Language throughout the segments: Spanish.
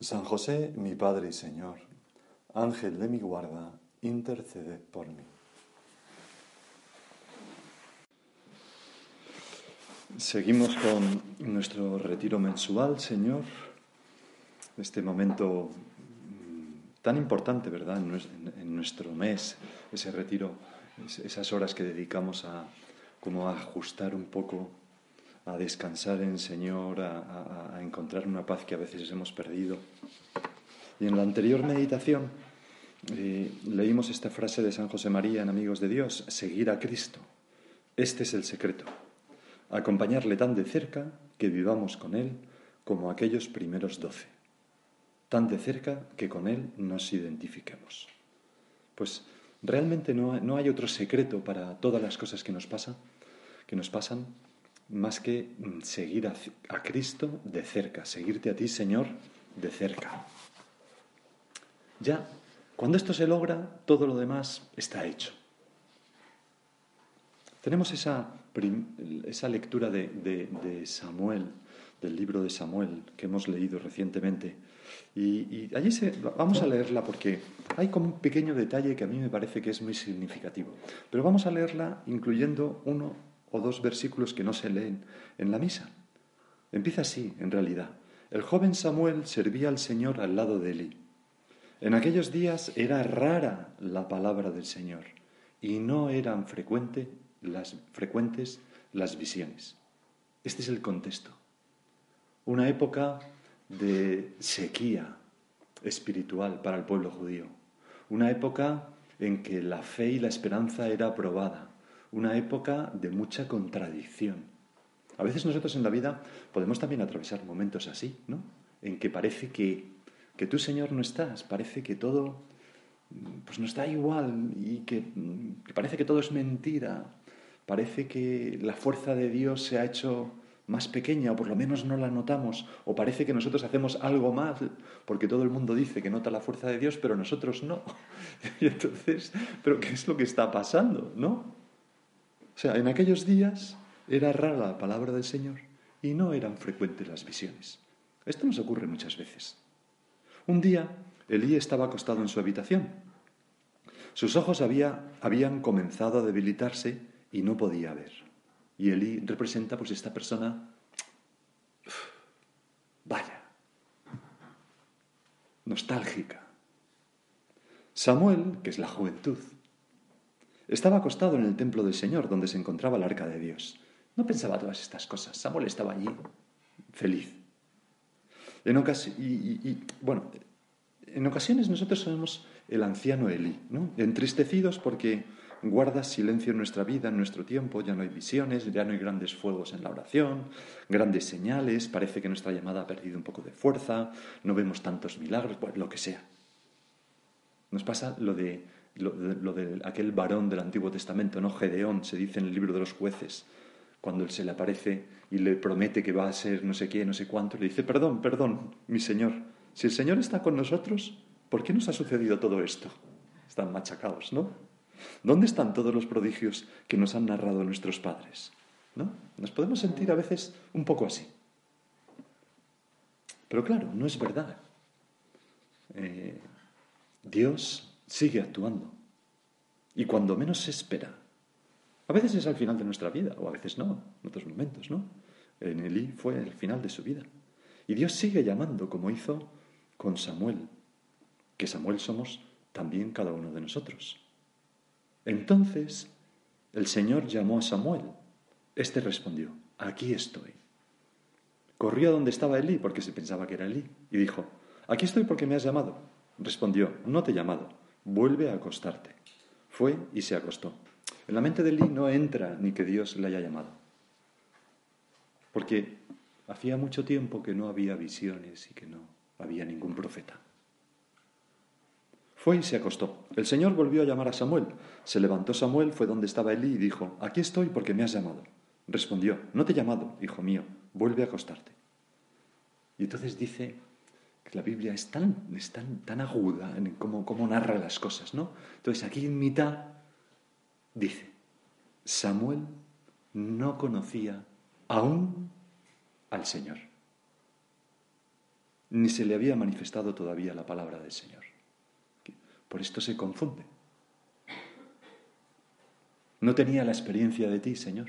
San José, mi Padre y Señor, Ángel de mi guarda, intercede por mí. Seguimos con nuestro retiro mensual, Señor, este momento mm, tan importante, ¿verdad?, en nuestro mes, ese retiro, esas horas que dedicamos a como a ajustar un poco a descansar en Señor, a, encontrar una paz que a veces hemos perdido. Y en la anterior meditación eh, leímos esta frase de San José María en Amigos de Dios, seguir a Cristo. Este es el secreto, acompañarle tan de cerca que vivamos con Él como aquellos primeros doce, tan de cerca que con Él nos identifiquemos. Pues realmente no, no hay otro secreto para todas las cosas que nos pasan, que nos pasan más que seguir a, Cristo de cerca, seguirte a ti, Señor, de cerca. Ya, cuando esto se logra, todo lo demás está hecho. Tenemos esa, esa lectura de, Samuel, del libro de Samuel, que hemos leído recientemente. Y, allí vamos a leerla porque hay como un pequeño detalle que a mí me parece que es muy significativo. Pero vamos a leerla incluyendo uno o dos versículos que no se leen en la misa. Empieza así, en realidad. El joven Samuel servía al Señor al lado de Eli. En aquellos días era rara la palabra del Señor y no eran frecuentes las visiones. Este es el contexto. Una época de sequía espiritual para el pueblo judío. Una época en que la fe y la esperanza era aprobada una época de mucha contradicción. A veces nosotros en la vida podemos también atravesar momentos así, ¿no? En que parece que, que tú, Señor, no estás, parece que todo pues nos da igual y que, que parece que todo es mentira, parece que la fuerza de Dios se ha hecho más pequeña o por lo menos no la notamos o parece que nosotros hacemos algo mal porque todo el mundo dice que nota la fuerza de Dios pero nosotros no. Y entonces, ¿pero qué es lo que está pasando? ¿No? O sea, en aquellos días era rara la palabra del Señor y no eran frecuentes las visiones. Esto nos ocurre muchas veces. Un día, Elí estaba acostado en su habitación. Sus ojos habían comenzado a debilitarse y no podía ver. Y Elí representa pues esta persona, vaya, nostálgica. Samuel, que es la juventud, estaba acostado en el templo del Señor, donde se encontraba el arca de Dios. No pensaba todas estas cosas. Samuel estaba allí, feliz. En ocasiones nosotros somos el anciano Eli, ¿no? entristecidos porque guarda silencio en nuestra vida, en nuestro tiempo, ya no hay visiones, ya no hay grandes fuegos en la oración, grandes señales, parece que nuestra llamada ha perdido un poco de fuerza, no vemos tantos milagros, lo que sea. Nos pasa lo de lo, de aquel varón del Antiguo Testamento, ¿no? Gedeón, se dice en el libro de los jueces, cuando él se le aparece y le promete que va a ser no sé qué, no sé cuánto, le dice, perdón, perdón, mi Señor, si el Señor está con nosotros, ¿por qué nos ha sucedido todo esto? Están machacados, ¿no? ¿Dónde están todos los prodigios que nos han narrado nuestros padres? ¿No? Nos podemos sentir a veces un poco así. Pero claro, no es verdad. Eh, Dios sigue actuando. Y cuando menos se espera, a veces es al final de nuestra vida, o a veces no, en otros momentos, ¿no? En Elí fue el final de su vida. Y Dios sigue llamando, como hizo con Samuel, que Samuel somos también cada uno de nosotros. Entonces el Señor llamó a Samuel. Este respondió, aquí estoy. Corrió a donde estaba Elí, porque se pensaba que era Elí, y dijo, aquí estoy porque me has llamado. Respondió, no te he llamado, vuelve a acostarte. Fue y se acostó. En la mente de Lee no entra ni que Dios le haya llamado. Porque hacía mucho tiempo que no había visiones y que no. había ningún profeta. Fue y se acostó. El Señor volvió a llamar a Samuel. Se levantó Samuel, fue donde estaba Elí y dijo, Aquí estoy porque me has llamado. Respondió, No te he llamado, hijo mío, vuelve a acostarte. Y entonces dice la Biblia es tan, tan, aguda en cómo, cómo narra las cosas, ¿no? Entonces aquí en mitad dice, Samuel no conocía aún al Señor, ni se le había manifestado todavía la palabra del Señor. Por esto se confunde. No tenía la experiencia de ti, Señor.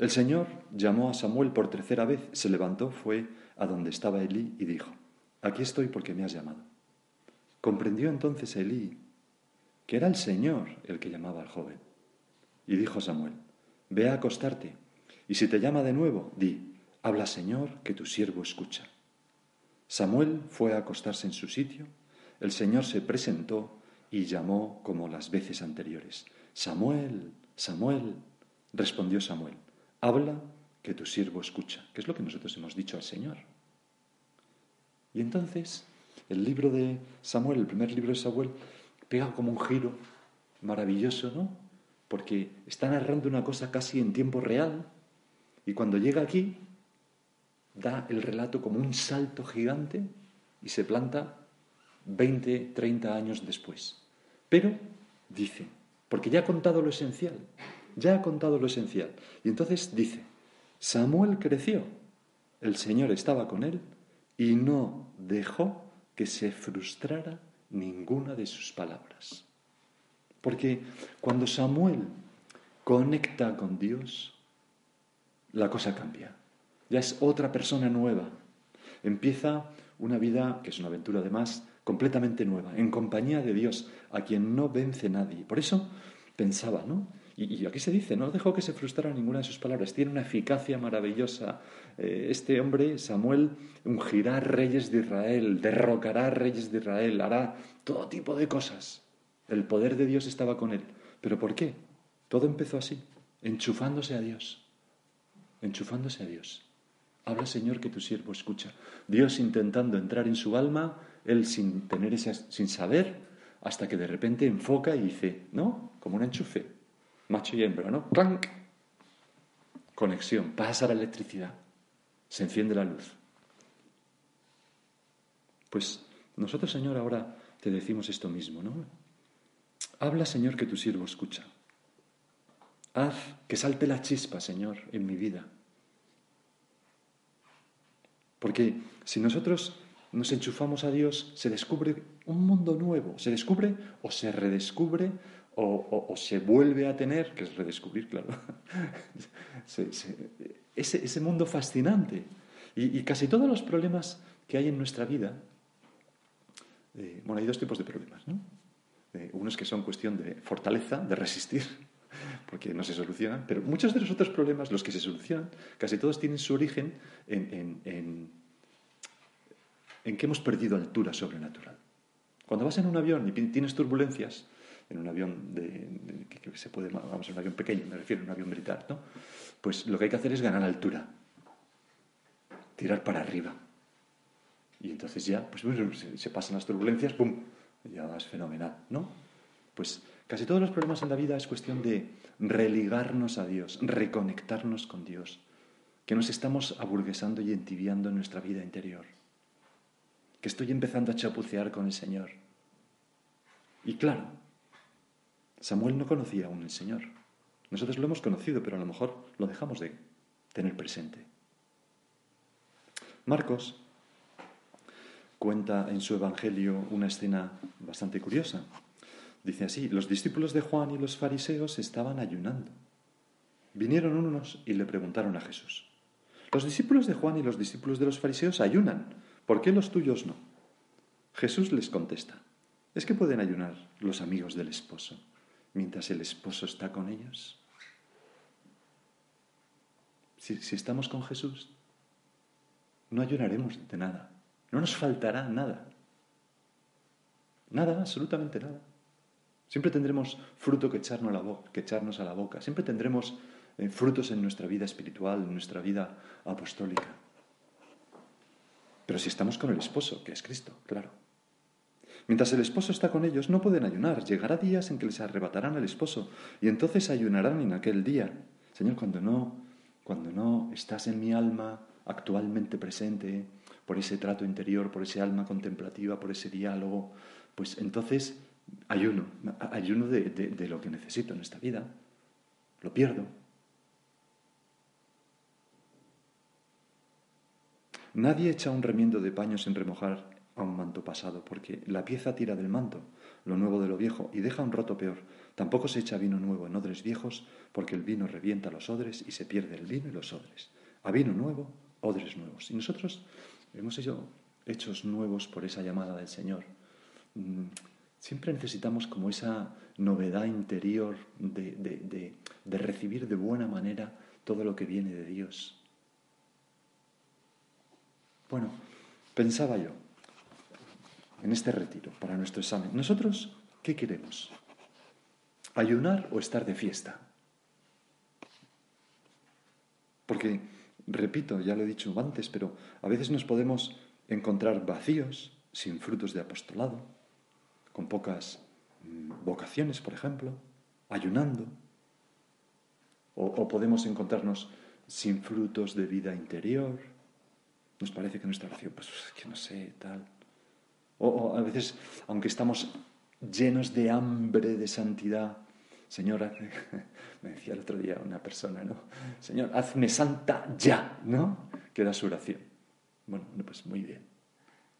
El Señor llamó a Samuel por tercera vez, se levantó, fue a donde estaba Elí y dijo, aquí estoy porque me has llamado. Comprendió entonces Elí que era el Señor el que llamaba al joven. Y dijo Samuel, ve a acostarte, y si te llama de nuevo, di, habla Señor, que tu siervo escucha. Samuel fue a acostarse en su sitio, el Señor se presentó y llamó como las veces anteriores. Samuel, Samuel, respondió Samuel, habla que tu siervo escucha, que es lo que nosotros hemos dicho al Señor. Y entonces el libro de Samuel, el primer libro de Samuel, pega como un giro maravilloso, ¿no? Porque está narrando una cosa casi en tiempo real y cuando llega aquí da el relato como un salto gigante y se planta 20, 30 años después. Pero, dice, porque ya ha contado lo esencial, ya ha contado lo esencial. Y entonces dice, Samuel creció, el Señor estaba con él y no dejó que se frustrara ninguna de sus palabras. Porque cuando Samuel conecta con Dios, la cosa cambia. Ya es otra persona nueva. Empieza una vida, que es una aventura además, completamente nueva, en compañía de Dios, a quien no vence nadie. Por eso pensaba, ¿no? Y, aquí se dice, no dejó que se frustrara ninguna de sus palabras, tiene una eficacia maravillosa. Eh, este hombre, Samuel, ungirá reyes de Israel, derrocará reyes de Israel, hará todo tipo de cosas. El poder de Dios estaba con él. ¿Pero por qué? Todo empezó así, enchufándose a Dios, enchufándose a Dios. Habla, Señor, que tu siervo escucha. Dios intentando entrar en su alma, él sin tener ese, sin saber, hasta que de repente enfoca y dice, ¿no? Como un enchufe, macho y hembra, ¿no? ¡Clank! Conexión, pasa la electricidad, se enciende la luz. Pues nosotros, Señor, ahora te decimos esto mismo, ¿no? Habla, Señor, que tu siervo escucha. Haz que salte la chispa, Señor, en mi vida. Porque si nosotros nos enchufamos a Dios, se descubre un mundo nuevo, se descubre o se redescubre o, se vuelve a tener, que es redescubrir, claro, ese, mundo fascinante. Y, casi todos los problemas que hay en nuestra vida, eh, bueno, hay dos tipos de problemas, ¿no? Eh, unos que son cuestión de fortaleza, de resistir, porque no se solucionan, pero muchos de los otros problemas, los que se solucionan, casi todos tienen su origen en en que hemos perdido altura sobrenatural. Cuando vas en un avión y tienes turbulencias, en un avión de, que se puede, vamos a un avión pequeño, me refiero a un avión militar, ¿no? Pues lo que hay que hacer es ganar altura, tirar para arriba. Y entonces ya, pues se, pasan las turbulencias, ¡pum! Ya vas fenomenal, ¿no? Pues casi todos los problemas en la vida es cuestión de religarnos a Dios, reconectarnos con Dios, que nos estamos aburguesando y entibiando en nuestra vida interior que estoy empezando a chapucear con el Señor. Y claro, Samuel no conocía aún el Señor. Nosotros lo hemos conocido, pero a lo mejor lo dejamos de tener presente. Marcos cuenta en su Evangelio una escena bastante curiosa. Dice así, los discípulos de Juan y los fariseos estaban ayunando. Vinieron unos y le preguntaron a Jesús, los discípulos de Juan y los discípulos de los fariseos ayunan ¿Por qué los tuyos no? Jesús les contesta, ¿es que pueden ayunar los amigos del esposo mientras el esposo está con ellos? Si, estamos con Jesús, no ayunaremos de nada, no nos faltará nada. Nada, absolutamente nada. Siempre tendremos fruto que echarnos, la boca, que echarnos a la boca. Siempre tendremos eh, frutos en nuestra vida espiritual, en nuestra vida apostólica. Pero si estamos con el esposo, que es Cristo, claro. Mientras el esposo está con ellos, no pueden ayunar. Llegará días en que les arrebatarán al esposo y entonces ayunarán en aquel día. Señor, cuando no, cuando no estás en mi alma actualmente presente, por ese trato interior, por ese alma contemplativa, por ese diálogo, pues entonces ayuno, ayuno de, lo que necesito en esta vida. Lo pierdo. Nadie echa un remiendo de paño sin remojar a un manto pasado, porque la pieza tira del manto, lo nuevo de lo viejo, y deja un roto peor. Tampoco se echa vino nuevo en odres viejos, porque el vino revienta los odres y se pierde el vino y los odres. A vino nuevo, odres nuevos. Y nosotros hemos sido hechos nuevos por esa llamada del Señor. Mm, siempre necesitamos como esa novedad interior de, de recibir de buena manera todo lo que viene de Dios. Bueno, pensaba yo, en este retiro para nuestro examen. ¿Nosotros qué queremos? ¿Ayunar o estar de fiesta? Porque, repito, ya lo he dicho antes, pero a veces nos podemos encontrar vacíos, sin frutos de apostolado, con pocas mm, vocaciones, por ejemplo, ayunando. O, podemos encontrarnos sin frutos de vida interior. Nos parece que nuestra oración, pues que no sé, tal. O, a veces, aunque estamos llenos de hambre de santidad, Señor, me decía el otro día una persona, ¿no? Señor, hazme santa ya, ¿no? Que era su oración. Bueno, pues muy bien.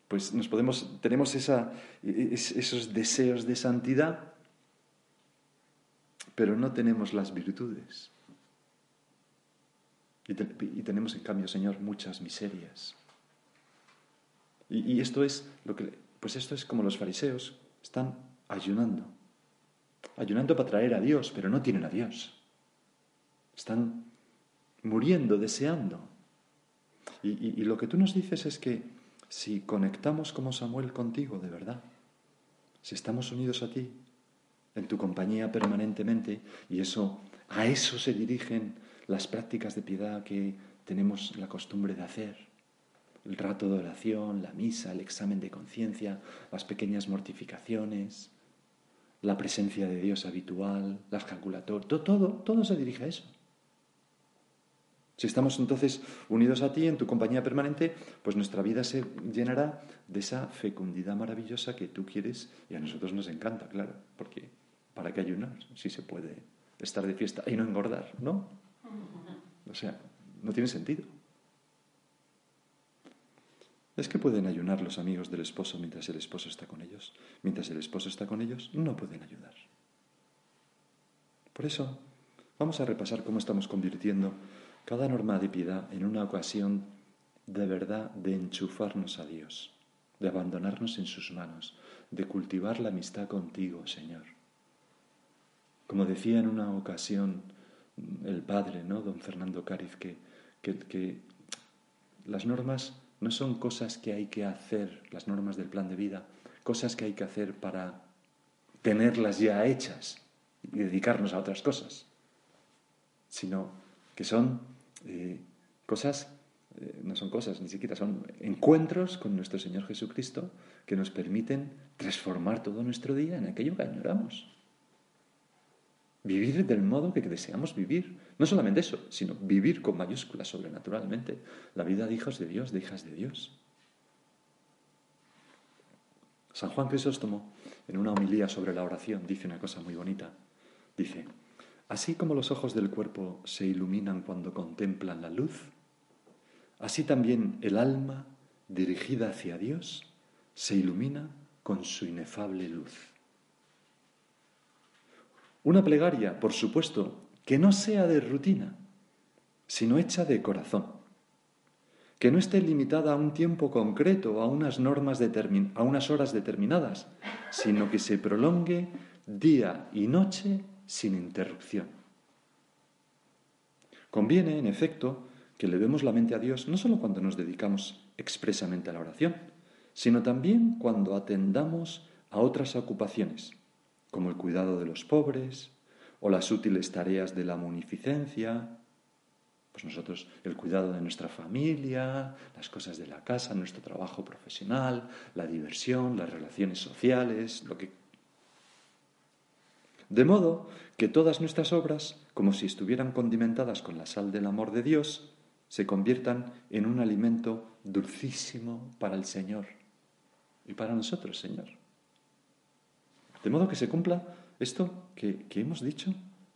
Pues nos podemos, tenemos esa, esos deseos de santidad, pero no tenemos las virtudes. Y, tenemos, en cambio, Señor, muchas miserias. Y esto es lo que pues esto es como los fariseos, están ayunando. Ayunando para traer a Dios, pero no tienen a Dios. Están muriendo, deseando. Y, lo que tú nos dices es que si conectamos como Samuel contigo de verdad, si estamos unidos a ti, en tu compañía permanentemente, y eso, a eso se dirigen las prácticas de piedad que tenemos la costumbre de hacer el rato de oración, la misa, el examen de conciencia, las pequeñas mortificaciones, la presencia de Dios habitual, las calculatorias, todo, todo, todo se dirige a eso. Si estamos entonces unidos a ti en tu compañía permanente, pues nuestra vida se llenará de esa fecundidad maravillosa que tú quieres y a nosotros nos encanta, claro, porque ¿para qué ayunar si se puede estar de fiesta y no engordar, no? O sea, no tiene sentido. Es que pueden ayunar los amigos del esposo mientras el esposo está con ellos. Mientras el esposo está con ellos, no pueden ayudar. Por eso, vamos a repasar cómo estamos convirtiendo cada norma de piedad en una ocasión de verdad de enchufarnos a Dios, de abandonarnos en sus manos, de cultivar la amistad contigo, Señor. Como decía en una ocasión el padre, ¿no? Don Fernando Cáriz, que, las normas no son cosas que hay que hacer, las normas del plan de vida, cosas que hay que hacer para tenerlas ya hechas y dedicarnos a otras cosas, sino que son eh, cosas, eh, no son cosas ni siquiera, son encuentros con nuestro Señor Jesucristo que nos permiten transformar todo nuestro día en aquello que añoramos. Vivir del modo que deseamos vivir. No solamente eso, sino vivir con mayúsculas sobrenaturalmente la vida de hijos de Dios, de hijas de Dios. San Juan Crisóstomo, en una homilía sobre la oración, dice una cosa muy bonita. Dice, así como los ojos del cuerpo se iluminan cuando contemplan la luz, así también el alma dirigida hacia Dios se ilumina con su inefable luz. Una plegaria, por supuesto, que no sea de rutina, sino hecha de corazón, que no esté limitada a un tiempo concreto, a unas normas a unas horas determinadas, sino que se prolongue día y noche sin interrupción. Conviene, en efecto, que le demos la mente a Dios no solo cuando nos dedicamos expresamente a la oración, sino también cuando atendamos a otras ocupaciones, como el cuidado de los pobres o las útiles tareas de la munificencia. Pues nosotros, el cuidado de nuestra familia, las cosas de la casa, nuestro trabajo profesional, la diversión, las relaciones sociales, lo que... De modo que todas nuestras obras, como si estuvieran condimentadas con la sal del amor de Dios, se conviertan en un alimento dulcísimo para el Señor y para nosotros, Señor. De modo que se cumpla esto que, que hemos dicho.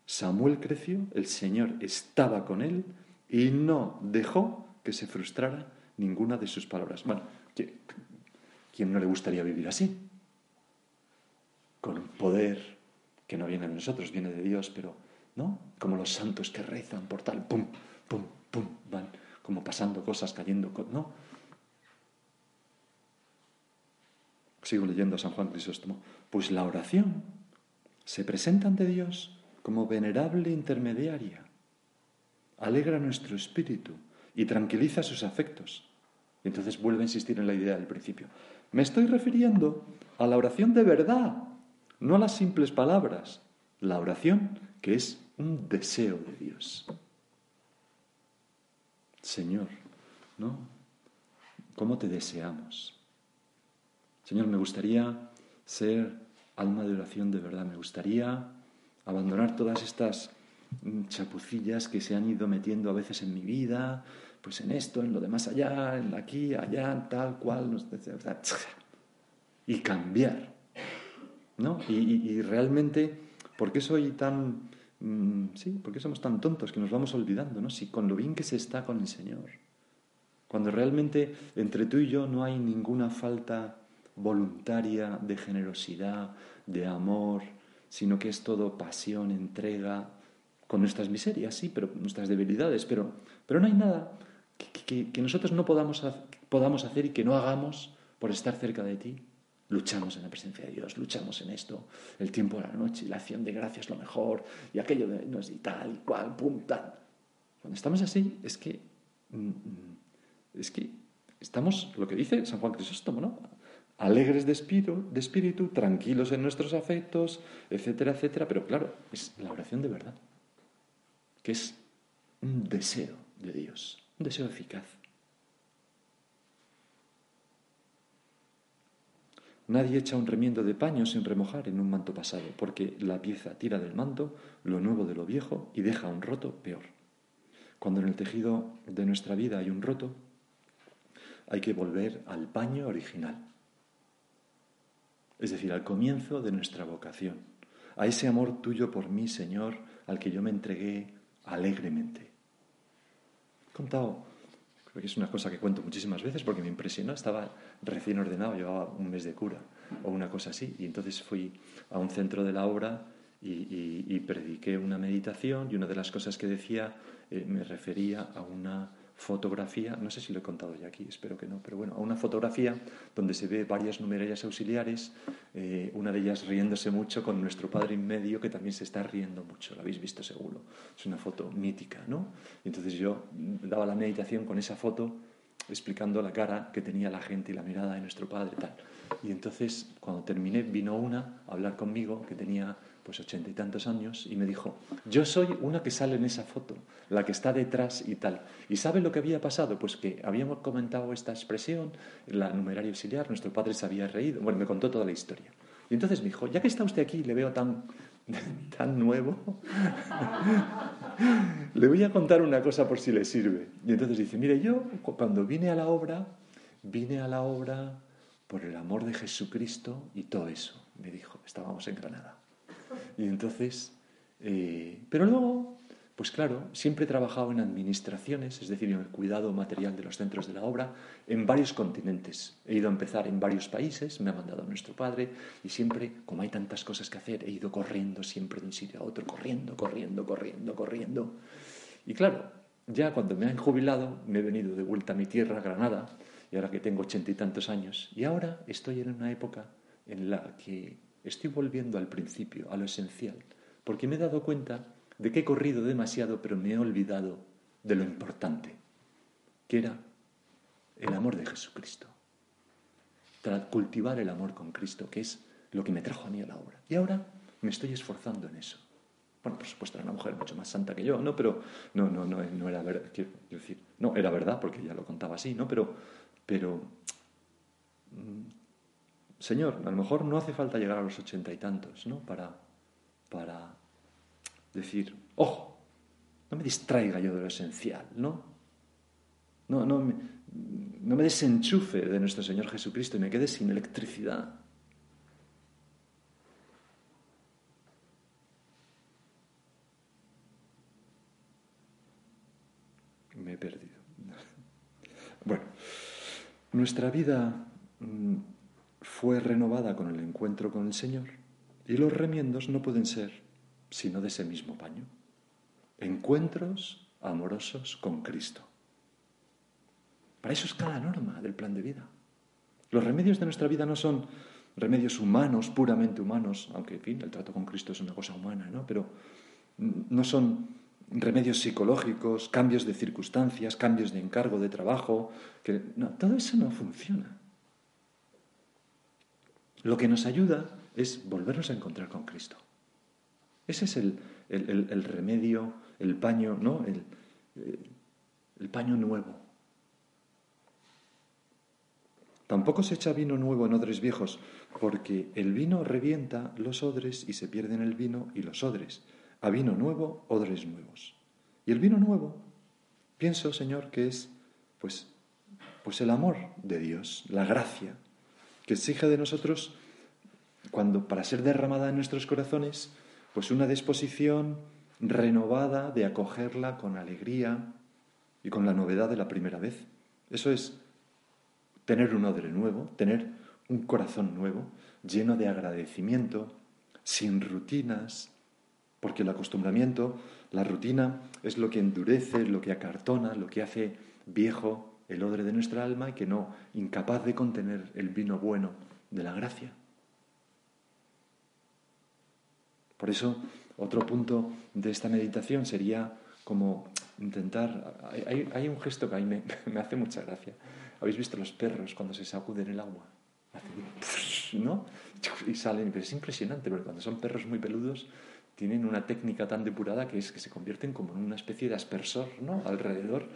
Samuel creció, el Señor estaba con él, y no dejó que se frustrara ninguna de sus palabras. Bueno, ¿quién no le gustaría vivir así? Con un poder que no viene de nosotros, viene de Dios, pero ¿no? Como los santos que rezan por tal, pum, pum, pum, van como pasando cosas, cayendo, ¿no? Sigo leyendo a San Juan Crisóstomo. Pues la oración se presenta ante Dios como venerable intermediaria alegra nuestro espíritu y tranquiliza sus afectos. Y entonces vuelve a insistir en la idea del principio. Me estoy refiriendo a la oración de verdad, no a las simples palabras. La oración que es un deseo de Dios. Señor, ¿no? ¿Cómo te deseamos? Señor, me gustaría ser alma de oración de verdad, me gustaría abandonar todas estas chapucillas que se han ido metiendo a veces en mi vida, pues en esto, en lo de más allá, en aquí, allá, tal cual, y cambiar. ¿No? Y, realmente, ¿por qué soy tan... Mm, sí, ¿por qué somos tan tontos que nos vamos olvidando, ¿no? Si con lo bien que se está con el Señor. Cuando realmente entre tú y yo no hay ninguna falta voluntaria de generosidad, de amor, sino que es todo pasión, entrega, con nuestras miserias, sí, pero nuestras debilidades, pero, pero no hay nada que, nosotros no podamos, podamos hacer y que no hagamos por estar cerca de ti. Luchamos en la presencia de Dios, luchamos en esto, el tiempo de la noche, la acción de gracias lo mejor, y aquello de no es y tal, y cual, pum. Cuando estamos así, es que, mm, mm, es que estamos, lo que dice San Juan Crisóstomo, ¿no? Alegres de espíritu, de espíritu, tranquilos en nuestros afectos, etcétera, etcétera, pero claro, es la oración de verdad que es un deseo de Dios, un deseo eficaz. Nadie echa un remiendo de paño sin remojar en un manto pasado, porque la pieza tira del manto lo nuevo de lo viejo y deja un roto peor. Cuando en el tejido de nuestra vida hay un roto, hay que volver al paño original, es decir, al comienzo de nuestra vocación, a ese amor tuyo por mí, Señor, al que yo me entregué alegremente. He contado, creo que es una cosa que cuento muchísimas veces porque me impresionó, estaba recién ordenado, llevaba un mes de cura o una cosa así, y entonces fui a un centro de la obra y, prediqué una meditación y una de las cosas que decía eh, me refería a una fotografía, no sé si lo he contado ya aquí, espero que no, pero bueno, a una fotografía donde se ve varias numerarias auxiliares, eh, una de ellas riéndose mucho con nuestro padre en medio que también se está riendo mucho, lo habéis visto seguro, es una foto mítica, ¿no? Y entonces yo daba la meditación con esa foto explicando la cara que tenía la gente y la mirada de nuestro padre tal. Y entonces cuando terminé vino una a hablar conmigo que tenía pues ochenta y tantos años, y me dijo, yo soy una que sale en esa foto, la que está detrás y tal. ¿Y sabe lo que había pasado? Pues que habíamos comentado esta expresión, la numeraria auxiliar, nuestro padre se había reído, bueno, me contó toda la historia. Y entonces me dijo, ya que está usted aquí, le veo tan, tan nuevo, le voy a contar una cosa por si le sirve. Y entonces dice, mire, yo cuando vine a la obra, vine a la obra por el amor de Jesucristo y todo eso, me dijo, estábamos en Granada. Y entonces, eh, pero luego, pues claro, siempre he trabajado en administraciones, es decir, en el cuidado material de los centros de la obra, en varios continentes. He ido a empezar en varios países, me ha mandado nuestro padre, y siempre, como hay tantas cosas que hacer, he ido corriendo siempre de un sitio a otro, corriendo, corriendo, corriendo, corriendo. Y claro, ya cuando me han jubilado, me he venido de vuelta a mi tierra, Granada, y ahora que tengo ochenta y tantos años, y ahora estoy en una época en la que Estoy volviendo al principio, a lo esencial, porque me he dado cuenta de que he corrido demasiado, pero me he olvidado de lo importante, que era el amor de Jesucristo. Cultivar el amor con Cristo, que es lo que me trajo a mí a la obra. Y ahora me estoy esforzando en eso. Bueno, por supuesto, era una mujer mucho más santa que yo, ¿no? Pero no, no, no, no era verdad, quiero decir, no, era verdad porque ella lo contaba así, ¿no? Pero, pero, mm, Señor, a lo mejor no hace falta llegar a los ochenta y tantos, ¿no? Para, para decir, ojo, no me distraiga yo de lo esencial, ¿no? No, no, me, no me desenchufe de nuestro Señor Jesucristo y me quede sin electricidad. Me he perdido. Bueno, nuestra vida mm, fue renovada con el encuentro con el Señor y los remiendos no pueden ser sino de ese mismo paño. Encuentros amorosos con Cristo. Para eso es cada norma del plan de vida. Los remedios de nuestra vida no son remedios humanos, puramente humanos, aunque, en fin, el trato con Cristo es una cosa humana, ¿no? Pero no son remedios psicológicos, cambios de circunstancias, cambios de encargo de trabajo, que todo eso no funciona. Lo que nos ayuda es volvernos a encontrar con Cristo. Ese es el, remedio, el paño, ¿no? El, el paño nuevo. Tampoco se echa vino nuevo en odres viejos, porque el vino revienta los odres y se pierden el vino y los odres. A vino nuevo, odres nuevos. Y el vino nuevo, pienso, Señor, que es pues, pues el amor de Dios, la gracia, que exige de nosotros, cuando, para ser derramada en nuestros corazones, pues una disposición renovada de acogerla con alegría y con la novedad de la primera vez. Eso es tener un odre nuevo, tener un corazón nuevo, lleno de agradecimiento, sin rutinas, porque el acostumbramiento, la rutina, es lo que endurece, lo que acartona, lo que hace viejo el odre de nuestra alma y que no, incapaz de contener el vino bueno de la gracia. Por eso, otro punto de esta meditación sería como intentar... Hay, un gesto que a me, me, hace mucha gracia. ¿Habéis visto los perros cuando se sacuden el agua? ¿No? Y salen, pero es impresionante, porque cuando son perros muy peludos tienen una técnica tan depurada que es que se convierten como en una especie de aspersor, ¿no? Alrededor,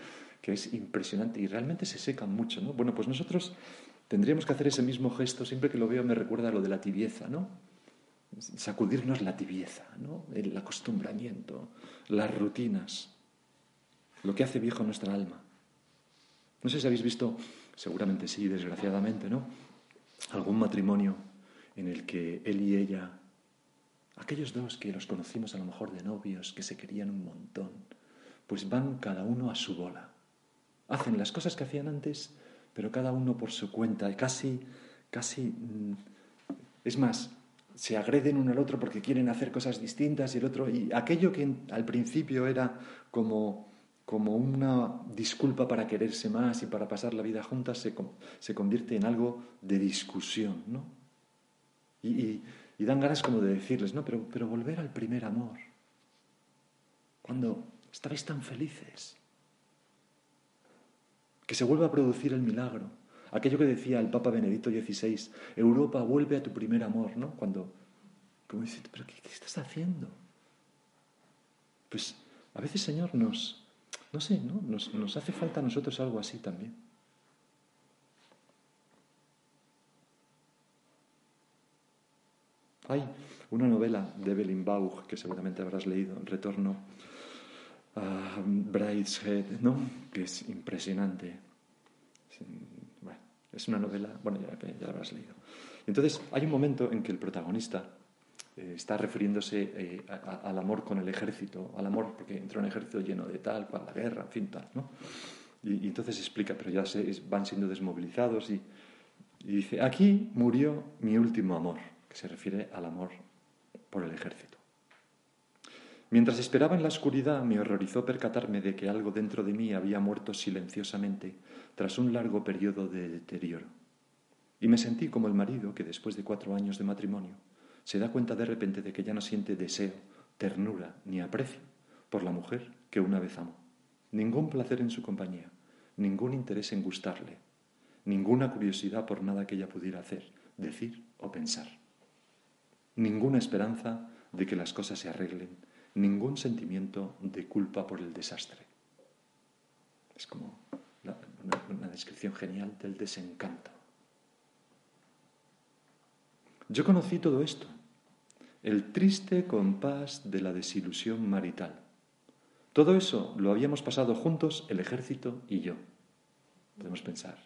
que es impresionante y realmente se secan mucho, ¿no? Bueno, pues nosotros tendríamos que hacer ese mismo gesto, siempre que lo veo me recuerda a lo de la tibieza, ¿no? Sacudirnos la tibieza, ¿no? El acostumbramiento, las rutinas, lo que hace viejo nuestra alma. No sé si habéis visto, seguramente sí, desgraciadamente, ¿no? Algún matrimonio en el que él y ella Aquellos dos que los conocimos a lo mejor de novios, que se querían un montón, pues van cada uno a su bola. Hacen las cosas que hacían antes, pero cada uno por su cuenta, casi, casi... Mm, es más, se agreden uno al otro porque quieren hacer cosas distintas y el otro... Y aquello que al principio era como, como una disculpa para quererse más y para pasar la vida juntas, se, se convierte en algo de discusión, ¿no? y y dan ganas como de decirles, no, pero, pero volver al primer amor, cuando estabais tan felices, que se vuelva a producir el milagro, aquello que decía el Papa Benedicto XVI, Europa vuelve a tu primer amor, ¿no? Cuando, como pero ¿qué, estás haciendo? Pues a veces, Señor, nos, no sé, ¿no? Nos, nos hace falta a nosotros algo así también. Hay una novela de Evelyn Bauch que seguramente habrás leído, Retorno a Brideshead, ¿no? que es impresionante. es una novela, bueno, ya, ya la habrás leído. Entonces, hay un momento en que el protagonista eh, está refiriéndose eh, al amor con el ejército, al amor porque entró en un ejército lleno de tal, cual la guerra, en fin, tal, ¿no? Y, entonces explica, pero ya se, van siendo desmovilizados y dice, aquí murió mi último amor que se refiere al amor por el ejército. Mientras esperaba en la oscuridad, me horrorizó percatarme de que algo dentro de mí había muerto silenciosamente tras un largo periodo de deterioro. Y me sentí como el marido que después de cuatro años de matrimonio se da cuenta de repente de que ya no siente deseo, ternura ni aprecio por la mujer que una vez amó. Ningún placer en su compañía, ningún interés en gustarle, ninguna curiosidad por nada que ella pudiera hacer, decir o pensar ninguna esperanza de que las cosas se arreglen, ningún sentimiento de culpa por el desastre. Es como una descripción genial del desencanto. Yo conocí todo esto, el triste compás de la desilusión marital. Todo eso lo habíamos pasado juntos el ejército y yo. Podemos pensar,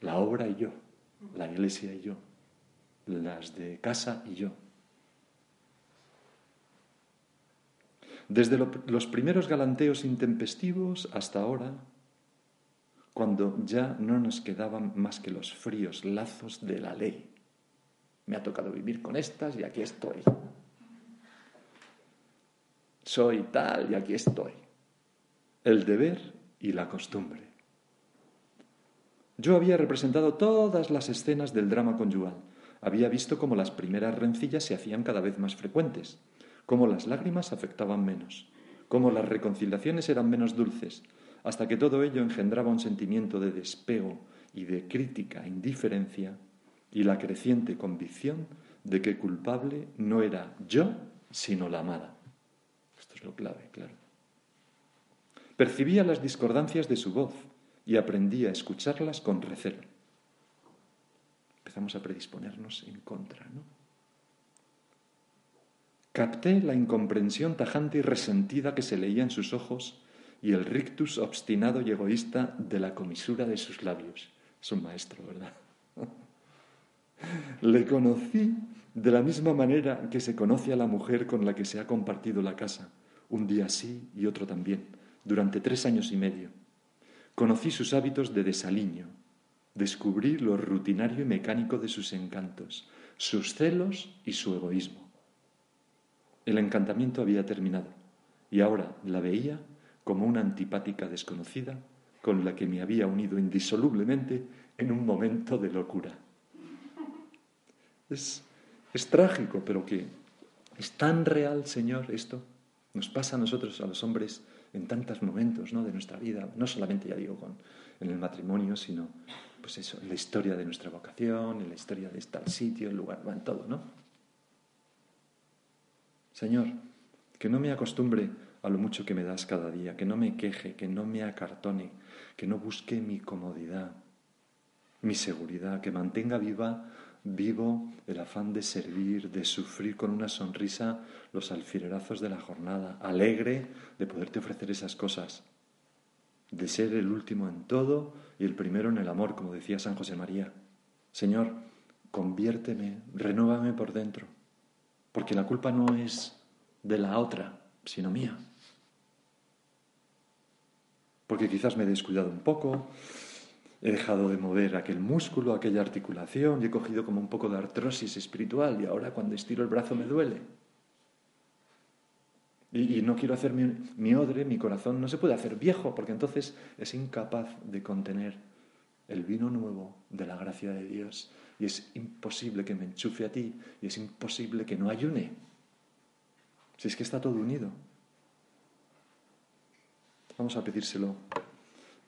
la obra y yo, la iglesia y yo, las de casa y yo. Desde los primeros galanteos intempestivos hasta ahora, cuando ya no nos quedaban más que los fríos lazos de la ley. Me ha tocado vivir con estas y aquí estoy. Soy tal y aquí estoy. El deber y la costumbre. Yo había representado todas las escenas del drama conyugal. Había visto cómo las primeras rencillas se hacían cada vez más frecuentes, cómo las lágrimas afectaban menos, cómo las reconciliaciones eran menos dulces, hasta que todo ello engendraba un sentimiento de despego y de crítica indiferencia y la creciente convicción de que culpable no era yo, sino la amada. Esto es lo clave, claro. Percibía las discordancias de su voz y aprendí a escucharlas con recelo. Empezamos a predisponernos en contra, ¿no? Capté la incomprensión tajante y resentida que se leía en sus ojos y el rictus obstinado y egoísta de la comisura de sus labios. Es un maestro, ¿verdad? Le conocí de la misma manera que se conoce a la mujer con la que se ha compartido la casa, un día sí y otro también, durante tres años y medio. Conocí sus hábitos de desaliño, descubrí lo rutinario y mecánico de sus encantos, sus celos y su egoísmo. El encantamiento había terminado y ahora la veía como una antipática desconocida con la que me había unido indisolublemente en un momento de locura. Es, trágico, pero que es tan real, Señor, esto. Nos pasa a nosotros, a los hombres, en tantos momentos ¿no? de nuestra vida, no solamente, ya digo, con, en el matrimonio, sino pues eso, en la historia de nuestra vocación, en la historia de tal sitio, el lugar, en todo, ¿no? Señor, que no me acostumbre a lo mucho que me das cada día, que no me queje, que no me acartone, que no busque mi comodidad, mi seguridad, que mantenga viva vivo el afán de servir, de sufrir con una sonrisa los alfilerazos de la jornada, alegre de poderte ofrecer esas cosas, de ser el último en todo y el primero en el amor, como decía San José María. Señor, conviérteme, renóvame por dentro, porque la culpa no es de la otra, sino mía. Porque quizás me he descuidado un poco, He dejado de mover aquel músculo, aquella articulación y he cogido como un poco de artrosis espiritual y ahora cuando estiro el brazo me duele. Y, no quiero hacer mi, mi, odre, mi corazón no se puede hacer viejo porque entonces es incapaz de contener el vino nuevo de la gracia de Dios y es imposible que me enchufe a ti y es imposible que no ayune. Si es que está todo unido. Vamos a pedírselo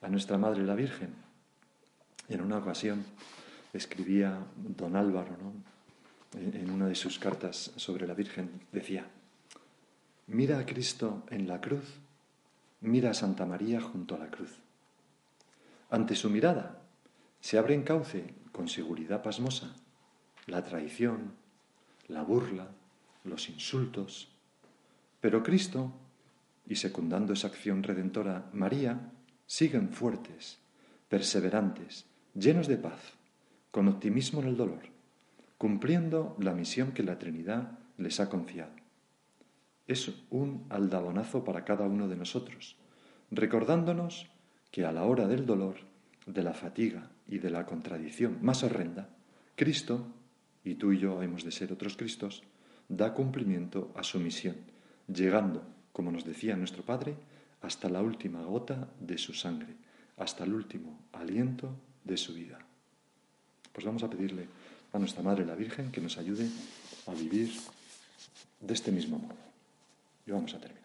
a nuestra Madre la Virgen. En una ocasión escribía don Álvaro, en una de sus cartas sobre la Virgen, decía, mira a Cristo en la cruz, mira a Santa María junto a la cruz. Ante su mirada se abre en cauce con seguridad pasmosa la traición, la burla, los insultos, pero Cristo, y secundando esa acción redentora, María, siguen fuertes, perseverantes, llenos de paz, con optimismo en el dolor, cumpliendo la misión que la Trinidad les ha confiado. Es un aldabonazo para cada uno de nosotros, recordándonos que a la hora del dolor, de la fatiga y de la contradicción más horrenda, Cristo, y tú y yo hemos de ser otros Cristos, da cumplimiento a su misión, llegando, como nos decía nuestro Padre, hasta la última gota de su sangre, hasta el último aliento de su vida. Pues vamos a pedirle a nuestra Madre la Virgen que nos ayude a vivir de este mismo modo. Y vamos a terminar.